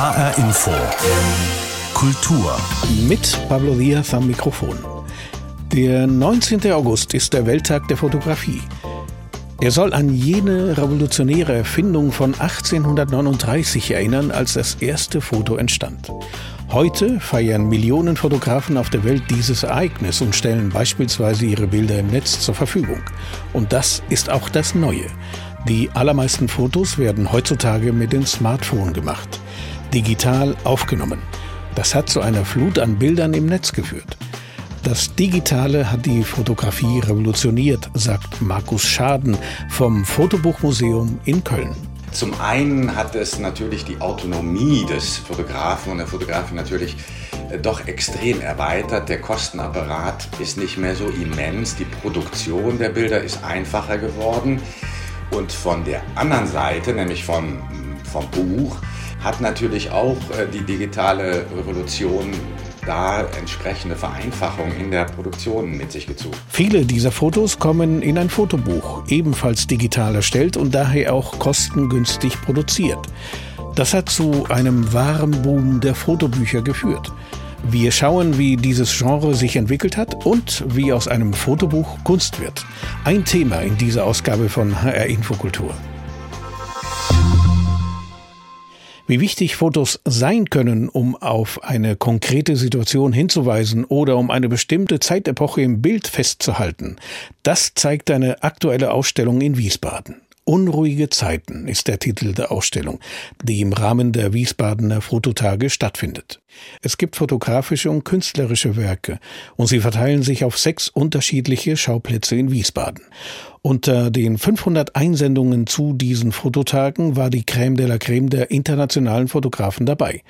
HR Info. Kultur. Mit Pablo Diaz am Mikrofon. Der 19. August ist der Welttag der Fotografie. Er soll an jene revolutionäre Erfindung von 1839 erinnern, als das erste Foto entstand. Heute feiern Millionen Fotografen auf der Welt dieses Ereignis und stellen beispielsweise ihre Bilder im Netz zur Verfügung. Und das ist auch das Neue. Die allermeisten Fotos werden heutzutage mit dem Smartphone gemacht, digital aufgenommen. Das hat zu einer Flut an Bildern im Netz geführt. Das Digitale hat die Fotografie revolutioniert, sagt Markus Schaden vom Fotobuchmuseum in Köln. Zum einen hat es natürlich die Autonomie des Fotografen und der Fotografin natürlich äh, doch extrem erweitert. Der Kostenapparat ist nicht mehr so immens. Die Produktion der Bilder ist einfacher geworden. Und von der anderen Seite, nämlich vom, vom Buch, hat natürlich auch äh, die digitale Revolution da entsprechende Vereinfachung in der Produktion mit sich gezogen. Viele dieser Fotos kommen in ein Fotobuch, ebenfalls digital erstellt und daher auch kostengünstig produziert. Das hat zu einem wahren Boom der Fotobücher geführt. Wir schauen, wie dieses Genre sich entwickelt hat und wie aus einem Fotobuch Kunst wird. Ein Thema in dieser Ausgabe von HR Infokultur. Wie wichtig Fotos sein können, um auf eine konkrete Situation hinzuweisen oder um eine bestimmte Zeitepoche im Bild festzuhalten, das zeigt eine aktuelle Ausstellung in Wiesbaden. Unruhige Zeiten ist der Titel der Ausstellung, die im Rahmen der Wiesbadener Fototage stattfindet. Es gibt fotografische und künstlerische Werke und sie verteilen sich auf sechs unterschiedliche Schauplätze in Wiesbaden. Unter den 500 Einsendungen zu diesen Fototagen war die Crème de la Crème der internationalen Fotografen dabei.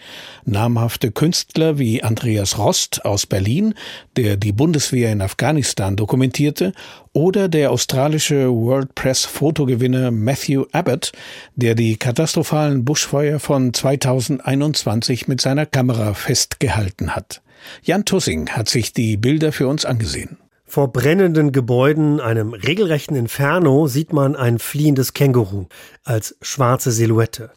Namhafte Künstler wie Andreas Rost aus Berlin, der die Bundeswehr in Afghanistan dokumentierte, oder der australische World Press Fotogewinner Matthew Abbott, der die katastrophalen Buschfeuer von 2021 mit seiner Kamera festgehalten hat. Jan Tussing hat sich die Bilder für uns angesehen. Vor brennenden Gebäuden, einem regelrechten Inferno, sieht man ein fliehendes Känguru als schwarze Silhouette.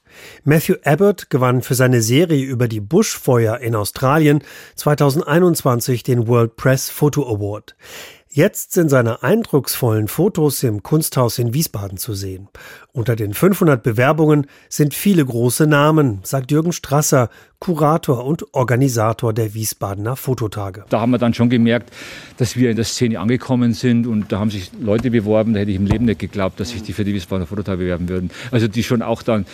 Matthew Abbott gewann für seine Serie über die Buschfeuer in Australien 2021 den World Press Photo Award. Jetzt sind seine eindrucksvollen Fotos im Kunsthaus in Wiesbaden zu sehen. Unter den 500 Bewerbungen sind viele große Namen, sagt Jürgen Strasser, Kurator und Organisator der Wiesbadener Fototage. Da haben wir dann schon gemerkt, dass wir in der Szene angekommen sind und da haben sich Leute beworben, da hätte ich im Leben nicht geglaubt, dass sich die für die Wiesbadener Fototage bewerben würden. Also die schon auch dann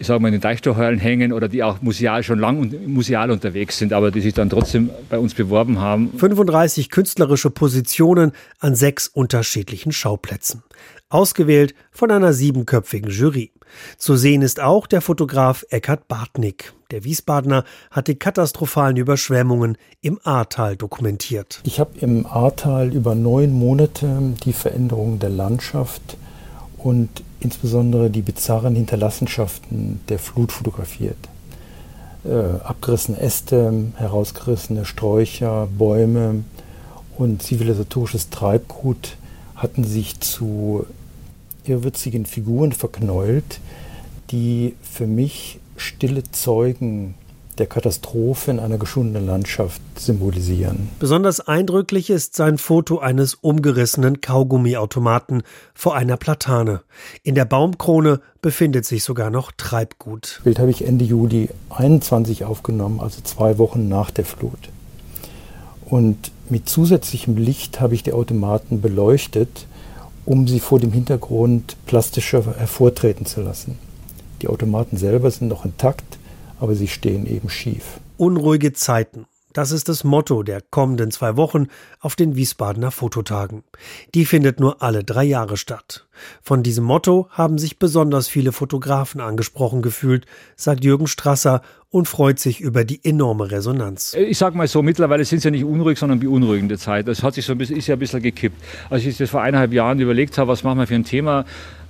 ich sage mal, in den Deichtorheulen hängen oder die auch museal schon lang und museal unterwegs sind, aber die sich dann trotzdem bei uns beworben haben. 35 künstlerische Positionen an sechs unterschiedlichen Schauplätzen. Ausgewählt von einer siebenköpfigen Jury. Zu sehen ist auch der Fotograf Eckhard Bartnick. Der Wiesbadener hat die katastrophalen Überschwemmungen im Ahrtal dokumentiert. Ich habe im Ahrtal über neun Monate die Veränderung der Landschaft und insbesondere die bizarren Hinterlassenschaften der Flut fotografiert. Äh, abgerissene Äste, herausgerissene Sträucher, Bäume und zivilisatorisches Treibgut hatten sich zu irrwitzigen Figuren verknäult, die für mich stille Zeugen der Katastrophe in einer geschundenen Landschaft symbolisieren. Besonders eindrücklich ist sein Foto eines umgerissenen Kaugummiautomaten vor einer Platane. In der Baumkrone befindet sich sogar noch Treibgut. Das Bild habe ich Ende Juli 21 aufgenommen, also zwei Wochen nach der Flut. Und mit zusätzlichem Licht habe ich die Automaten beleuchtet, um sie vor dem Hintergrund plastischer hervortreten zu lassen. Die Automaten selber sind noch intakt, aber sie stehen eben schief. Unruhige Zeiten. Das ist das Motto der kommenden zwei Wochen auf den Wiesbadener Fototagen. Die findet nur alle drei Jahre statt. Von diesem Motto haben sich besonders viele Fotografen angesprochen gefühlt, sagt Jürgen Strasser und freut sich über die enorme Resonanz. Ich sag mal so, mittlerweile sind es ja nicht unruhig, sondern beunruhigende Zeit. Das hat sich so ein bisschen, ist ja ein bisschen gekippt. Als ich das vor eineinhalb Jahren überlegt habe, was machen wir für ein Thema,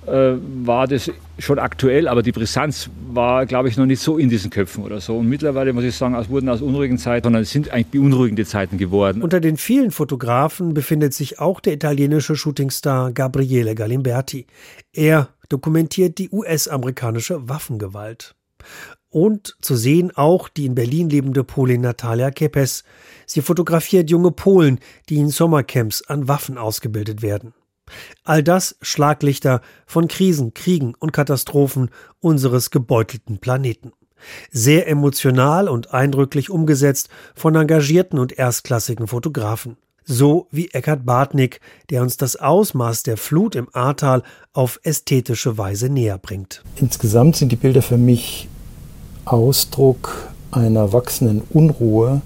äh, war das schon aktuell, aber die Brisanz war, glaube ich, noch nicht so in diesen Köpfen oder so. Und mittlerweile muss ich sagen, es wurden aus unruhigen Zeiten, sondern es sind eigentlich beunruhigende Zeiten geworden. Unter den vielen Fotografen befindet sich auch der italienische Shootingstar Gabriele Galimberti. Er dokumentiert die US-amerikanische Waffengewalt. Und zu sehen auch die in Berlin lebende Polin Natalia Kepes. Sie fotografiert junge Polen, die in Sommercamps an Waffen ausgebildet werden. All das Schlaglichter von Krisen, Kriegen und Katastrophen unseres gebeutelten Planeten. Sehr emotional und eindrücklich umgesetzt von engagierten und erstklassigen Fotografen. So wie Eckhard Bartnick, der uns das Ausmaß der Flut im Ahrtal auf ästhetische Weise näher bringt. Insgesamt sind die Bilder für mich Ausdruck einer wachsenden Unruhe,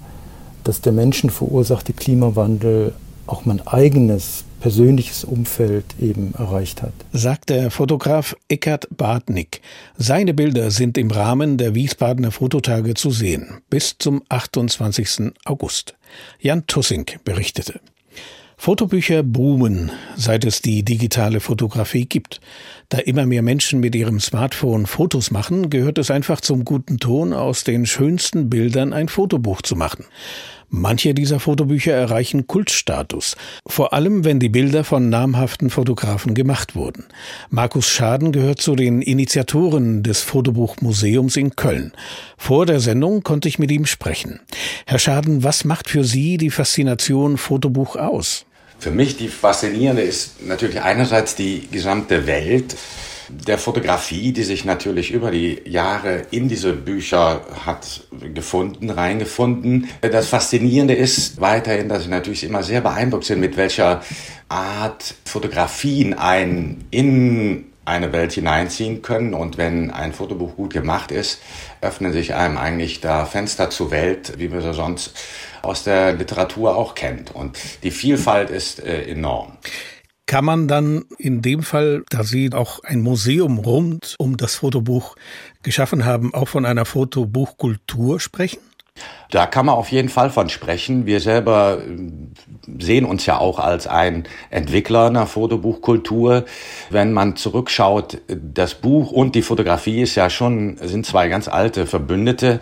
dass der menschenverursachte Klimawandel auch mein eigenes persönliches Umfeld eben erreicht hat. Sagt der Fotograf Eckhard Bartnick. Seine Bilder sind im Rahmen der Wiesbadener Fototage zu sehen, bis zum 28. August. Jan Tussink berichtete. Fotobücher boomen, seit es die digitale Fotografie gibt. Da immer mehr Menschen mit ihrem Smartphone Fotos machen, gehört es einfach zum guten Ton, aus den schönsten Bildern ein Fotobuch zu machen. Manche dieser Fotobücher erreichen Kultstatus, vor allem wenn die Bilder von namhaften Fotografen gemacht wurden. Markus Schaden gehört zu den Initiatoren des Fotobuchmuseums in Köln. Vor der Sendung konnte ich mit ihm sprechen. Herr Schaden, was macht für Sie die Faszination Fotobuch aus? Für mich die faszinierende ist natürlich einerseits die gesamte Welt der Fotografie, die sich natürlich über die Jahre in diese Bücher hat gefunden, reingefunden. Das Faszinierende ist weiterhin, dass ich natürlich immer sehr beeindruckt bin, mit welcher Art Fotografien ein in eine Welt hineinziehen können. Und wenn ein Fotobuch gut gemacht ist, öffnen sich einem eigentlich da Fenster zur Welt, wie man sie sonst aus der Literatur auch kennt. Und die Vielfalt ist äh, enorm. Kann man dann in dem Fall, da Sie auch ein Museum rund um das Fotobuch geschaffen haben, auch von einer Fotobuchkultur sprechen? Da kann man auf jeden Fall von sprechen. Wir selber äh, sehen uns ja auch als ein Entwickler einer Fotobuchkultur. Wenn man zurückschaut, das Buch und die Fotografie ist ja schon, sind zwei ganz alte Verbündete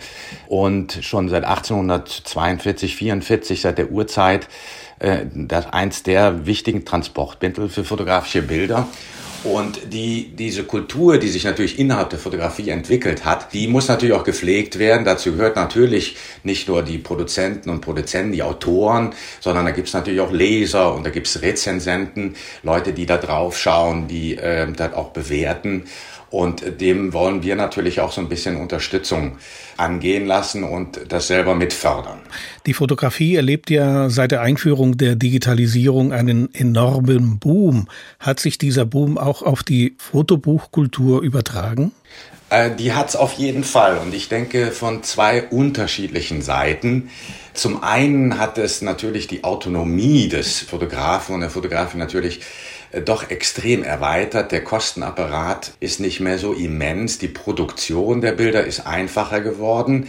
und schon seit 1842, 44, seit der Urzeit äh, das eins der wichtigen Transportmittel für fotografische Bilder. Und die, diese Kultur, die sich natürlich innerhalb der Fotografie entwickelt hat, die muss natürlich auch gepflegt werden. Dazu gehört natürlich nicht nur die Produzenten und Produzenten, die Autoren, sondern da gibt es natürlich auch Leser und da gibt es Rezensenten, Leute, die da drauf schauen, die äh, das auch bewerten. Und dem wollen wir natürlich auch so ein bisschen Unterstützung angehen lassen und das selber mit fördern. Die Fotografie erlebt ja seit der Einführung der Digitalisierung einen enormen Boom. Hat sich dieser Boom auch auf die Fotobuchkultur übertragen? Äh, die hat es auf jeden Fall und ich denke von zwei unterschiedlichen Seiten. Zum einen hat es natürlich die Autonomie des Fotografen und der Fotografin natürlich doch extrem erweitert. Der Kostenapparat ist nicht mehr so immens. Die Produktion der Bilder ist einfacher geworden.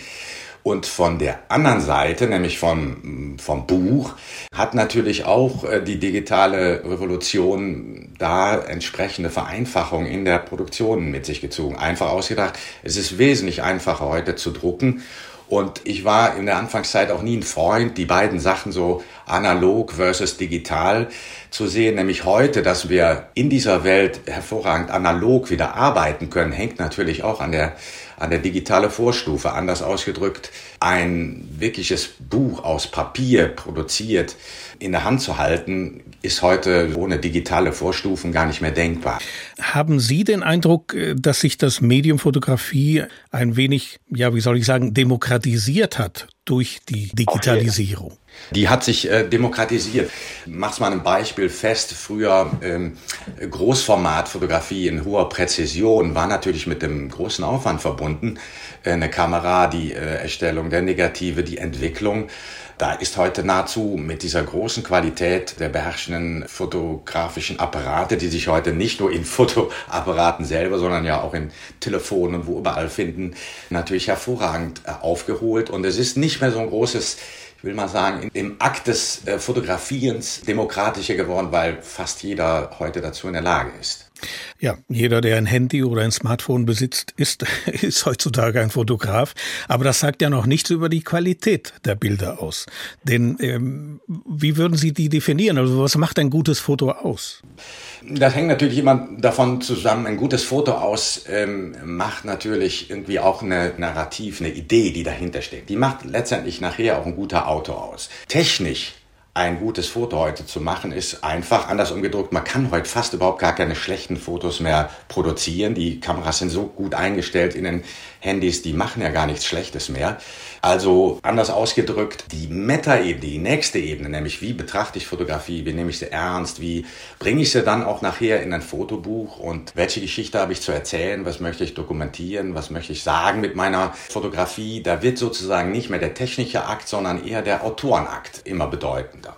Und von der anderen Seite, nämlich vom, vom Buch, hat natürlich auch äh, die digitale Revolution da entsprechende Vereinfachung in der Produktion mit sich gezogen. Einfach ausgedacht, es ist wesentlich einfacher heute zu drucken und ich war in der Anfangszeit auch nie ein Freund, die beiden Sachen so analog versus digital zu sehen. Nämlich heute, dass wir in dieser Welt hervorragend analog wieder arbeiten können, hängt natürlich auch an der, an der digitale Vorstufe. Anders ausgedrückt, ein wirkliches Buch aus Papier produziert in der Hand zu halten, ist heute ohne digitale Vorstufen gar nicht mehr denkbar. Haben Sie den Eindruck, äh, dass sich das Medium Fotografie ein wenig, ja, wie soll ich sagen, demokratisiert hat durch die Digitalisierung? Die hat sich äh, demokratisiert. Mach's mal ein Beispiel fest. Früher ähm, Großformatfotografie in hoher Präzision war natürlich mit dem großen Aufwand verbunden. Äh, eine Kamera, die äh, Erstellung der Negative, die Entwicklung. Da ist heute nahezu mit dieser großen Qualität der beherrschenden fotografischen Apparate, die sich heute nicht nur in Fotoapparaten selber, sondern ja auch in Telefonen und wo überall finden, natürlich hervorragend äh, aufgeholt. Und es ist nicht mehr so ein großes will mal sagen, im Akt des äh, Fotografierens demokratischer geworden, weil fast jeder heute dazu in der Lage ist. Ja, jeder, der ein Handy oder ein Smartphone besitzt, ist, ist heutzutage ein Fotograf. Aber das sagt ja noch nichts über die Qualität der Bilder aus. Denn ähm, wie würden Sie die definieren? Also was macht ein gutes Foto aus? Das hängt natürlich immer davon zusammen. Ein gutes Foto aus ähm, macht natürlich irgendwie auch eine Narrativ, eine Idee, die dahinter steckt. Die macht letztendlich nachher auch ein guter Auto aus. Technisch ein gutes Foto heute zu machen, ist einfach anders umgedruckt. Man kann heute fast überhaupt gar keine schlechten Fotos mehr produzieren. Die Kameras sind so gut eingestellt in den Handys, die machen ja gar nichts Schlechtes mehr. Also anders ausgedrückt, die Meta-Ebene, die nächste Ebene, nämlich wie betrachte ich Fotografie, wie nehme ich sie ernst, wie bringe ich sie dann auch nachher in ein Fotobuch und welche Geschichte habe ich zu erzählen, was möchte ich dokumentieren, was möchte ich sagen mit meiner Fotografie. Da wird sozusagen nicht mehr der technische Akt, sondern eher der Autorenakt immer bedeutender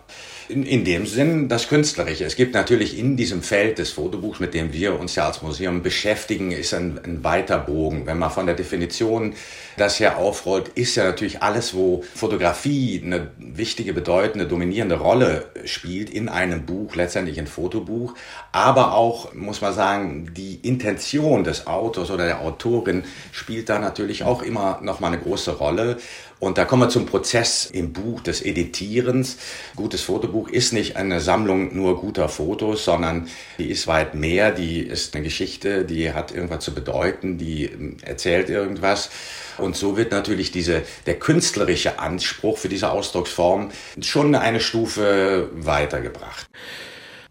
in, in dem Sinn das Künstlerische. Es gibt natürlich in diesem Feld des Fotobuchs, mit dem wir uns ja als Museum beschäftigen, ist ein, ein weiter Bogen. Wenn man von der Definition das her aufrollt, ist ja natürlich alles, wo Fotografie eine wichtige, bedeutende, dominierende Rolle spielt in einem Buch, letztendlich ein Fotobuch, aber auch, muss man sagen, die Intention des Autors oder der Autorin spielt da natürlich auch immer noch mal eine große Rolle. Und da kommen wir zum Prozess im Buch des Editierens. Gutes Fotobuch ist nicht eine Sammlung nur guter Fotos, sondern die ist weit mehr. Die ist eine Geschichte, die hat irgendwas zu bedeuten, die erzählt irgendwas. Und so wird natürlich diese, der künstlerische Anspruch für diese Ausdrucksform schon eine Stufe weitergebracht.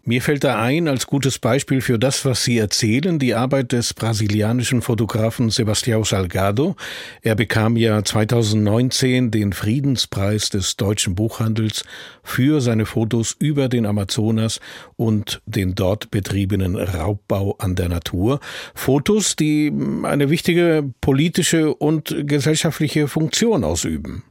Mir fällt da ein, als gutes Beispiel für das, was Sie erzählen, die Arbeit des brasilianischen Fotografen Sebastião Salgado. Er bekam ja 2019 den Friedenspreis des deutschen Buchhandels für seine Fotos über den Amazonas und den dort betriebenen Raubbau an der Natur. Fotos, die eine wichtige politische und gesellschaftliche Funktion ausüben.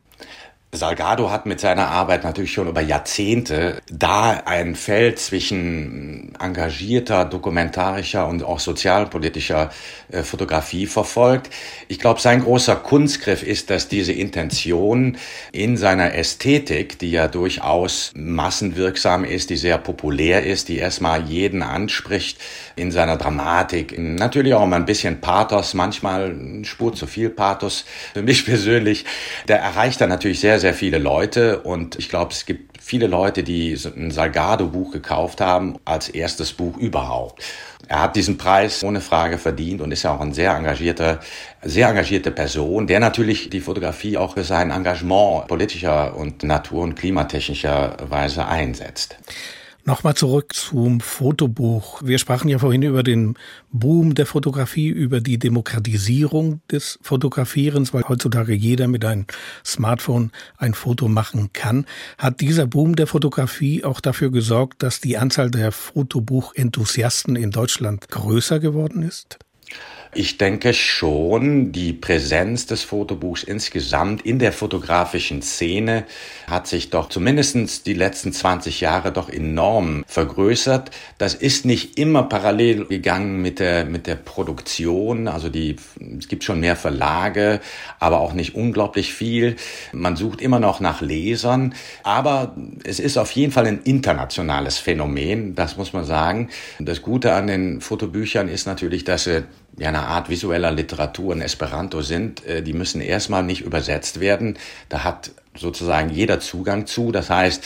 Salgado hat mit seiner Arbeit natürlich schon über Jahrzehnte da ein Feld zwischen engagierter, dokumentarischer und auch sozialpolitischer äh, Fotografie verfolgt. Ich glaube, sein großer Kunstgriff ist, dass diese Intention in seiner Ästhetik, die ja durchaus massenwirksam ist, die sehr populär ist, die erstmal jeden anspricht, in seiner Dramatik, natürlich auch mal ein bisschen Pathos, manchmal eine Spur zu viel Pathos für mich persönlich, der erreicht er natürlich sehr, sehr viele Leute und ich glaube, es gibt viele Leute, die ein Salgado-Buch gekauft haben als erstes Buch überhaupt. Er hat diesen Preis ohne Frage verdient und ist ja auch ein sehr engagierter, sehr engagierte Person, der natürlich die Fotografie auch für sein Engagement politischer und natur- und klimatechnischer Weise einsetzt. Nochmal zurück zum Fotobuch. Wir sprachen ja vorhin über den Boom der Fotografie, über die Demokratisierung des Fotografierens, weil heutzutage jeder mit einem Smartphone ein Foto machen kann. Hat dieser Boom der Fotografie auch dafür gesorgt, dass die Anzahl der Fotobuchenthusiasten in Deutschland größer geworden ist? Ich denke schon, die Präsenz des Fotobuchs insgesamt in der fotografischen Szene hat sich doch zumindest die letzten 20 Jahre doch enorm vergrößert. Das ist nicht immer parallel gegangen mit der, mit der Produktion. Also die, es gibt schon mehr Verlage, aber auch nicht unglaublich viel. Man sucht immer noch nach Lesern. Aber es ist auf jeden Fall ein internationales Phänomen. Das muss man sagen. Das Gute an den Fotobüchern ist natürlich, dass sie ja eine Art visueller Literatur in Esperanto sind, äh, die müssen erstmal nicht übersetzt werden. Da hat sozusagen jeder Zugang zu. Das heißt,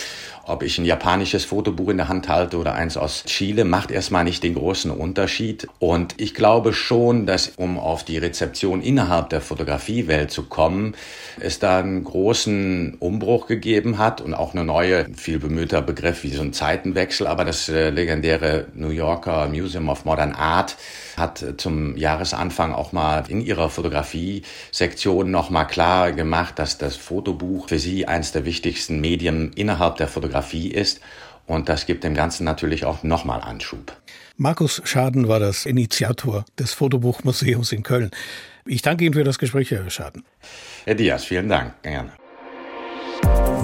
ob ich ein japanisches Fotobuch in der Hand halte oder eins aus Chile, macht erstmal nicht den großen Unterschied. Und ich glaube schon, dass um auf die Rezeption innerhalb der Fotografiewelt zu kommen, es da einen großen Umbruch gegeben hat und auch eine neue, viel bemühter Begriff wie so ein Zeitenwechsel. Aber das äh, legendäre New Yorker Museum of Modern Art hat zum Jahresanfang auch mal in ihrer Fotografie-Sektion nochmal klar gemacht, dass das Fotobuch für sie eines der wichtigsten Medien innerhalb der Fotografie ist. Und das gibt dem Ganzen natürlich auch nochmal Anschub. Markus Schaden war das Initiator des Fotobuchmuseums in Köln. Ich danke Ihnen für das Gespräch, Herr Schaden. Herr Diaz, vielen Dank. Gerne.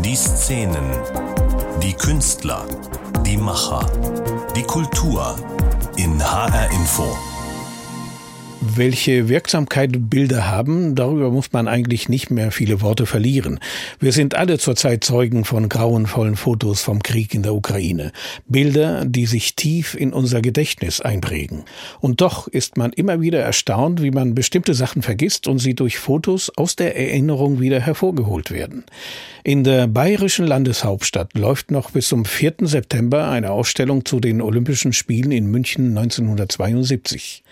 Die Szenen, die Künstler, die Macher, die Kultur in HR Info. Welche Wirksamkeit Bilder haben, darüber muss man eigentlich nicht mehr viele Worte verlieren. Wir sind alle zurzeit Zeugen von grauenvollen Fotos vom Krieg in der Ukraine. Bilder, die sich tief in unser Gedächtnis einprägen. Und doch ist man immer wieder erstaunt, wie man bestimmte Sachen vergisst und sie durch Fotos aus der Erinnerung wieder hervorgeholt werden. In der bayerischen Landeshauptstadt läuft noch bis zum 4. September eine Ausstellung zu den Olympischen Spielen in München 1972.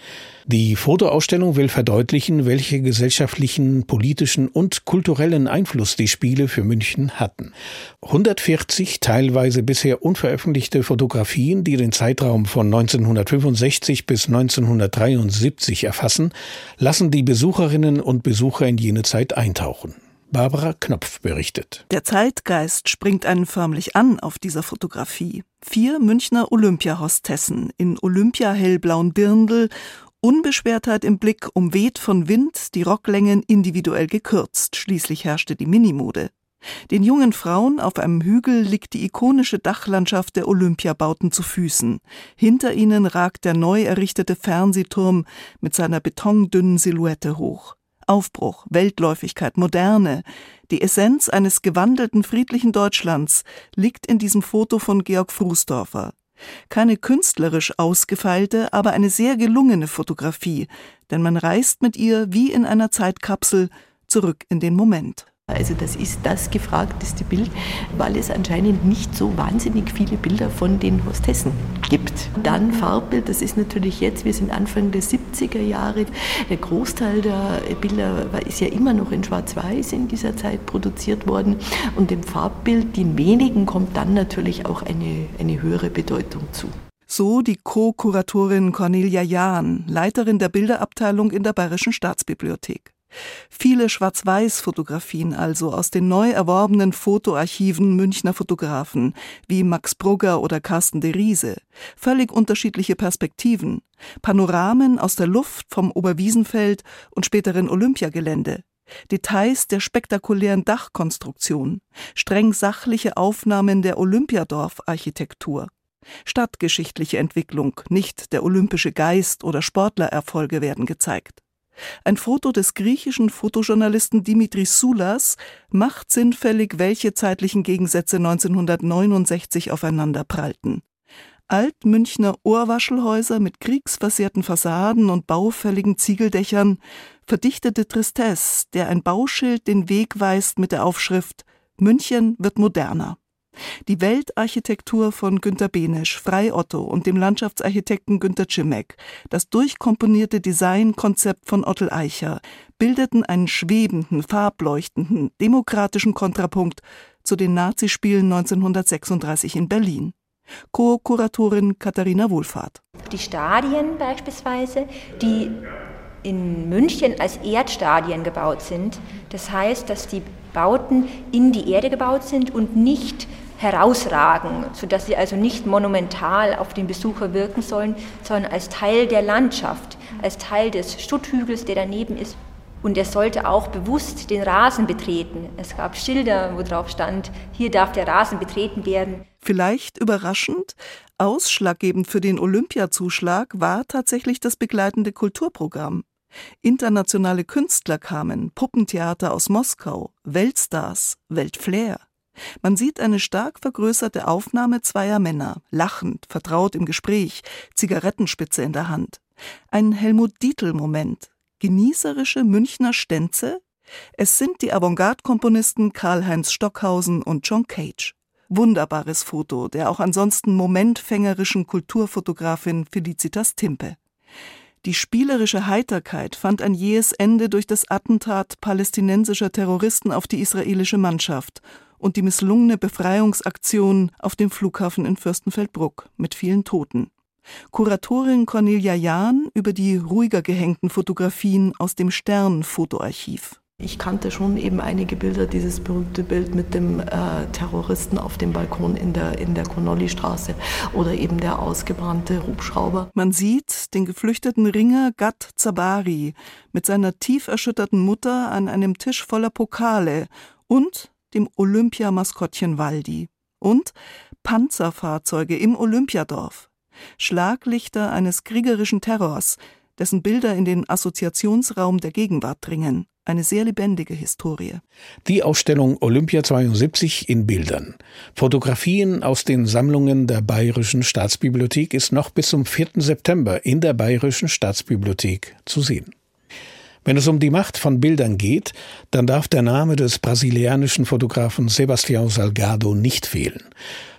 Die Fotoausstellung will verdeutlichen, welche gesellschaftlichen, politischen und kulturellen Einfluss die Spiele für München hatten. 140 teilweise bisher unveröffentlichte Fotografien, die den Zeitraum von 1965 bis 1973 erfassen, lassen die Besucherinnen und Besucher in jene Zeit eintauchen. Barbara Knopf berichtet. Der Zeitgeist springt einen förmlich an auf dieser Fotografie. Vier Münchner Olympiahostessen in Olympia-hellblauen Dirndl Unbeschwertheit im Blick, umweht von Wind, die Rocklängen individuell gekürzt. Schließlich herrschte die Minimode. Den jungen Frauen auf einem Hügel liegt die ikonische Dachlandschaft der Olympiabauten zu Füßen. Hinter ihnen ragt der neu errichtete Fernsehturm mit seiner betondünnen Silhouette hoch. Aufbruch, Weltläufigkeit, Moderne, die Essenz eines gewandelten friedlichen Deutschlands liegt in diesem Foto von Georg Frusdorfer. Keine künstlerisch ausgefeilte, aber eine sehr gelungene Fotografie, denn man reist mit ihr wie in einer Zeitkapsel zurück in den Moment. Also das ist das gefragteste Bild, weil es anscheinend nicht so wahnsinnig viele Bilder von den Hostessen gibt. Dann Farbbild, das ist natürlich jetzt, wir sind Anfang der 70er Jahre. Der Großteil der Bilder ist ja immer noch in Schwarz-Weiß in dieser Zeit produziert worden. Und dem Farbbild, den wenigen, kommt dann natürlich auch eine, eine höhere Bedeutung zu. So die Co-Kuratorin Cornelia Jahn, Leiterin der Bilderabteilung in der Bayerischen Staatsbibliothek. Viele Schwarz-Weiß-Fotografien also aus den neu erworbenen Fotoarchiven Münchner Fotografen wie Max Brugger oder Carsten de Riese. Völlig unterschiedliche Perspektiven. Panoramen aus der Luft vom Oberwiesenfeld und späteren Olympiagelände. Details der spektakulären Dachkonstruktion, streng sachliche Aufnahmen der Olympiadorf-Architektur. Stadtgeschichtliche Entwicklung, nicht der olympische Geist oder Sportlererfolge werden gezeigt. Ein Foto des griechischen Fotojournalisten Dimitris Soulas macht sinnfällig, welche zeitlichen Gegensätze 1969 aufeinander prallten. Altmünchner Ohrwaschelhäuser mit kriegsversehrten Fassaden und baufälligen Ziegeldächern, verdichtete Tristesse, der ein Bauschild den Weg weist mit der Aufschrift München wird moderner. Die Weltarchitektur von Günter Benesch, Frei Otto und dem Landschaftsarchitekten Günter Cimek, das durchkomponierte Designkonzept von Ottel Eicher bildeten einen schwebenden, farbleuchtenden, demokratischen Kontrapunkt zu den Nazispielen 1936 in Berlin. Co-Kuratorin Katharina Wohlfahrt. Die Stadien beispielsweise, die in München als Erdstadien gebaut sind. Das heißt, dass die Bauten in die Erde gebaut sind und nicht herausragen, sodass sie also nicht monumental auf den Besucher wirken sollen, sondern als Teil der Landschaft, als Teil des Stutthügels, der daneben ist. Und er sollte auch bewusst den Rasen betreten. Es gab Schilder, wo drauf stand, hier darf der Rasen betreten werden. Vielleicht überraschend, ausschlaggebend für den Olympiazuschlag war tatsächlich das begleitende Kulturprogramm. Internationale Künstler kamen, Puppentheater aus Moskau, Weltstars, Weltflair. Man sieht eine stark vergrößerte Aufnahme zweier Männer, lachend, vertraut im Gespräch, Zigarettenspitze in der Hand. Ein Helmut-Dietl-Moment. Genießerische Münchner Stänze? Es sind die Avantgarde-Komponisten Karl-Heinz Stockhausen und John Cage. Wunderbares Foto der auch ansonsten momentfängerischen Kulturfotografin Felicitas Timpe. Die spielerische Heiterkeit fand ein jähes Ende durch das Attentat palästinensischer Terroristen auf die israelische Mannschaft und die misslungene Befreiungsaktion auf dem Flughafen in Fürstenfeldbruck mit vielen Toten. Kuratorin Cornelia Jahn über die ruhiger gehängten Fotografien aus dem Stern-Fotoarchiv. Ich kannte schon eben einige Bilder, dieses berühmte Bild mit dem äh, Terroristen auf dem Balkon in der, in der Connolly-Straße oder eben der ausgebrannte Hubschrauber. Man sieht den geflüchteten Ringer Gad Zabari mit seiner tief erschütterten Mutter an einem Tisch voller Pokale und dem Olympiamaskottchen Waldi und Panzerfahrzeuge im Olympiadorf, Schlaglichter eines kriegerischen Terrors, dessen Bilder in den Assoziationsraum der Gegenwart dringen. Eine sehr lebendige Historie. Die Ausstellung Olympia 72 in Bildern. Fotografien aus den Sammlungen der Bayerischen Staatsbibliothek ist noch bis zum 4. September in der Bayerischen Staatsbibliothek zu sehen. Wenn es um die Macht von Bildern geht, dann darf der Name des brasilianischen Fotografen Sebastião Salgado nicht fehlen.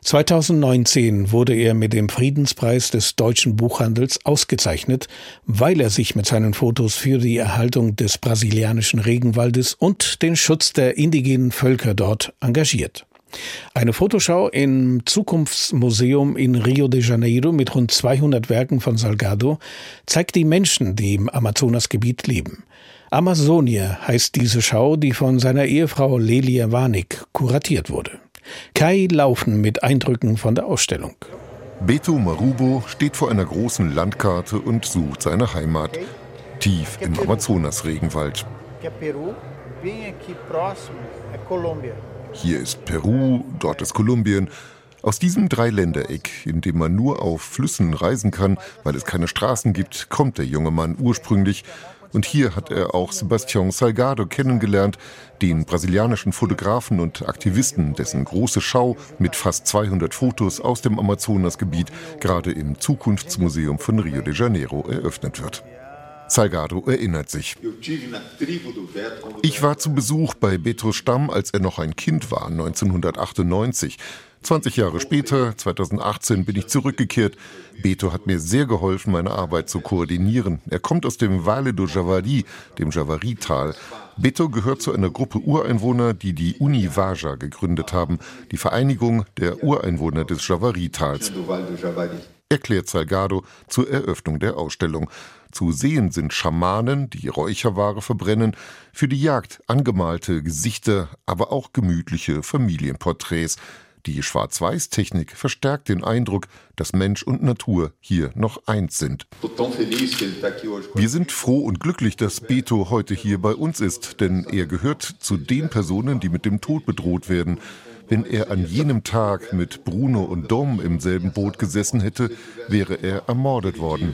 2019 wurde er mit dem Friedenspreis des deutschen Buchhandels ausgezeichnet, weil er sich mit seinen Fotos für die Erhaltung des brasilianischen Regenwaldes und den Schutz der indigenen Völker dort engagiert. Eine Fotoschau im Zukunftsmuseum in Rio de Janeiro mit rund 200 Werken von Salgado zeigt die Menschen, die im Amazonasgebiet leben. Amazonia heißt diese Schau, die von seiner Ehefrau Lelia Warnig kuratiert wurde. Kai Laufen mit Eindrücken von der Ausstellung. Beto Marubo steht vor einer großen Landkarte und sucht seine Heimat. Tief im Amazonas-Regenwald. Hier ist Peru, dort ist Kolumbien. Aus diesem Dreiländereck, in dem man nur auf Flüssen reisen kann, weil es keine Straßen gibt, kommt der junge Mann ursprünglich und hier hat er auch Sebastião Salgado kennengelernt, den brasilianischen Fotografen und Aktivisten, dessen große Schau mit fast 200 Fotos aus dem Amazonasgebiet gerade im Zukunftsmuseum von Rio de Janeiro eröffnet wird. Salgado erinnert sich. Ich war zu Besuch bei Betros Stamm, als er noch ein Kind war, 1998. 20 Jahre später, 2018, bin ich zurückgekehrt. Beto hat mir sehr geholfen, meine Arbeit zu koordinieren. Er kommt aus dem Vale do Javari, dem Javari-Tal. Beto gehört zu einer Gruppe Ureinwohner, die die Univaja gegründet haben, die Vereinigung der Ureinwohner des Javari-Tals. Erklärt Salgado zur Eröffnung der Ausstellung. Zu sehen sind Schamanen, die Räucherware verbrennen, für die Jagd angemalte Gesichter, aber auch gemütliche Familienporträts. Die Schwarz-Weiß-Technik verstärkt den Eindruck, dass Mensch und Natur hier noch eins sind. Wir sind froh und glücklich, dass Beto heute hier bei uns ist, denn er gehört zu den Personen, die mit dem Tod bedroht werden. Wenn er an jenem Tag mit Bruno und Dom im selben Boot gesessen hätte, wäre er ermordet worden.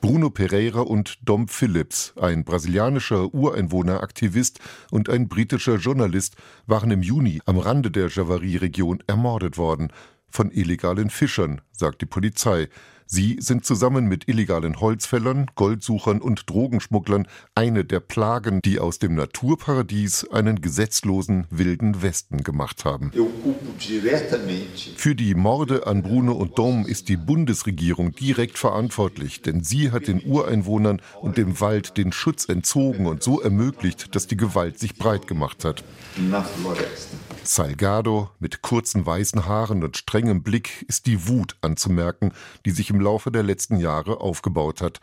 Bruno Pereira und Dom Phillips, ein brasilianischer Ureinwohneraktivist und ein britischer Journalist, waren im Juni am Rande der Javari-Region ermordet worden. Von illegalen Fischern, sagt die Polizei. Sie sind zusammen mit illegalen Holzfällern, Goldsuchern und Drogenschmugglern eine der Plagen, die aus dem Naturparadies einen gesetzlosen wilden Westen gemacht haben. Für die Morde an Bruno und Dom ist die Bundesregierung direkt verantwortlich, denn sie hat den Ureinwohnern und dem Wald den Schutz entzogen und so ermöglicht, dass die Gewalt sich breit gemacht hat. Salgado mit kurzen weißen Haaren und strengem Blick ist die Wut anzumerken, die sich im Laufe der letzten Jahre aufgebaut hat.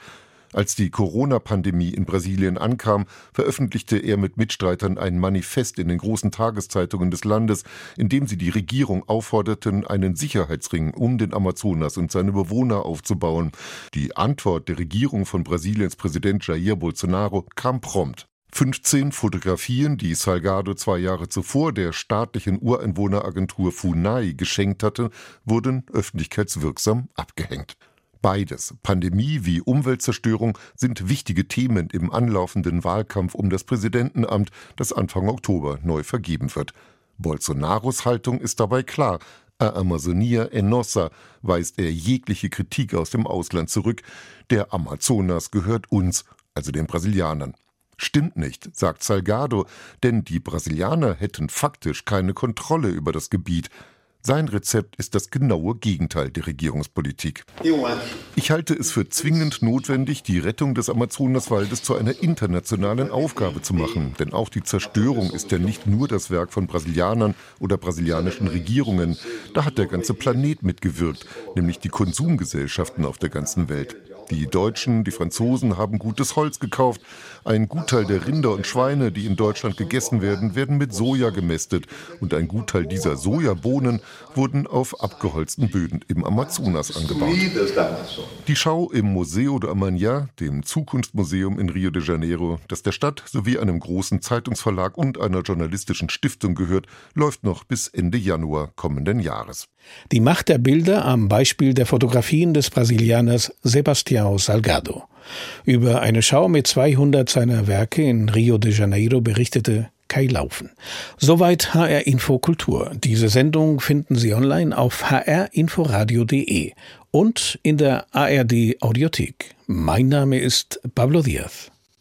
Als die Corona-Pandemie in Brasilien ankam, veröffentlichte er mit Mitstreitern ein Manifest in den großen Tageszeitungen des Landes, in dem sie die Regierung aufforderten, einen Sicherheitsring um den Amazonas und seine Bewohner aufzubauen. Die Antwort der Regierung von Brasiliens Präsident Jair Bolsonaro kam prompt. 15 Fotografien, die Salgado zwei Jahre zuvor der staatlichen Ureinwohneragentur FUNAI geschenkt hatte, wurden öffentlichkeitswirksam abgehängt. Beides, Pandemie wie Umweltzerstörung, sind wichtige Themen im anlaufenden Wahlkampf um das Präsidentenamt, das Anfang Oktober neu vergeben wird. Bolsonaros Haltung ist dabei klar. A Amazonia Enossa weist er jegliche Kritik aus dem Ausland zurück. Der Amazonas gehört uns, also den Brasilianern. Stimmt nicht, sagt Salgado, denn die Brasilianer hätten faktisch keine Kontrolle über das Gebiet. Sein Rezept ist das genaue Gegenteil der Regierungspolitik. Ich halte es für zwingend notwendig, die Rettung des Amazonaswaldes zu einer internationalen Aufgabe zu machen. Denn auch die Zerstörung ist ja nicht nur das Werk von Brasilianern oder brasilianischen Regierungen. Da hat der ganze Planet mitgewirkt, nämlich die Konsumgesellschaften auf der ganzen Welt. Die Deutschen, die Franzosen haben gutes Holz gekauft. Ein Gutteil der Rinder und Schweine, die in Deutschland gegessen werden, werden mit Soja gemästet. Und ein Gutteil dieser Sojabohnen wurden auf abgeholzten Böden im Amazonas angebaut. Die Schau im Museo de Amanhã, dem Zukunftsmuseum in Rio de Janeiro, das der Stadt sowie einem großen Zeitungsverlag und einer journalistischen Stiftung gehört, läuft noch bis Ende Januar kommenden Jahres. Die Macht der Bilder am Beispiel der Fotografien des Brasilianers Sebastião Salgado. Über eine Schau mit 200 seiner Werke in Rio de Janeiro berichtete Kai Laufen. Soweit HR Info Kultur. Diese Sendung finden Sie online auf hrinforadio.de und in der ARD Audiothek. Mein Name ist Pablo Diaz.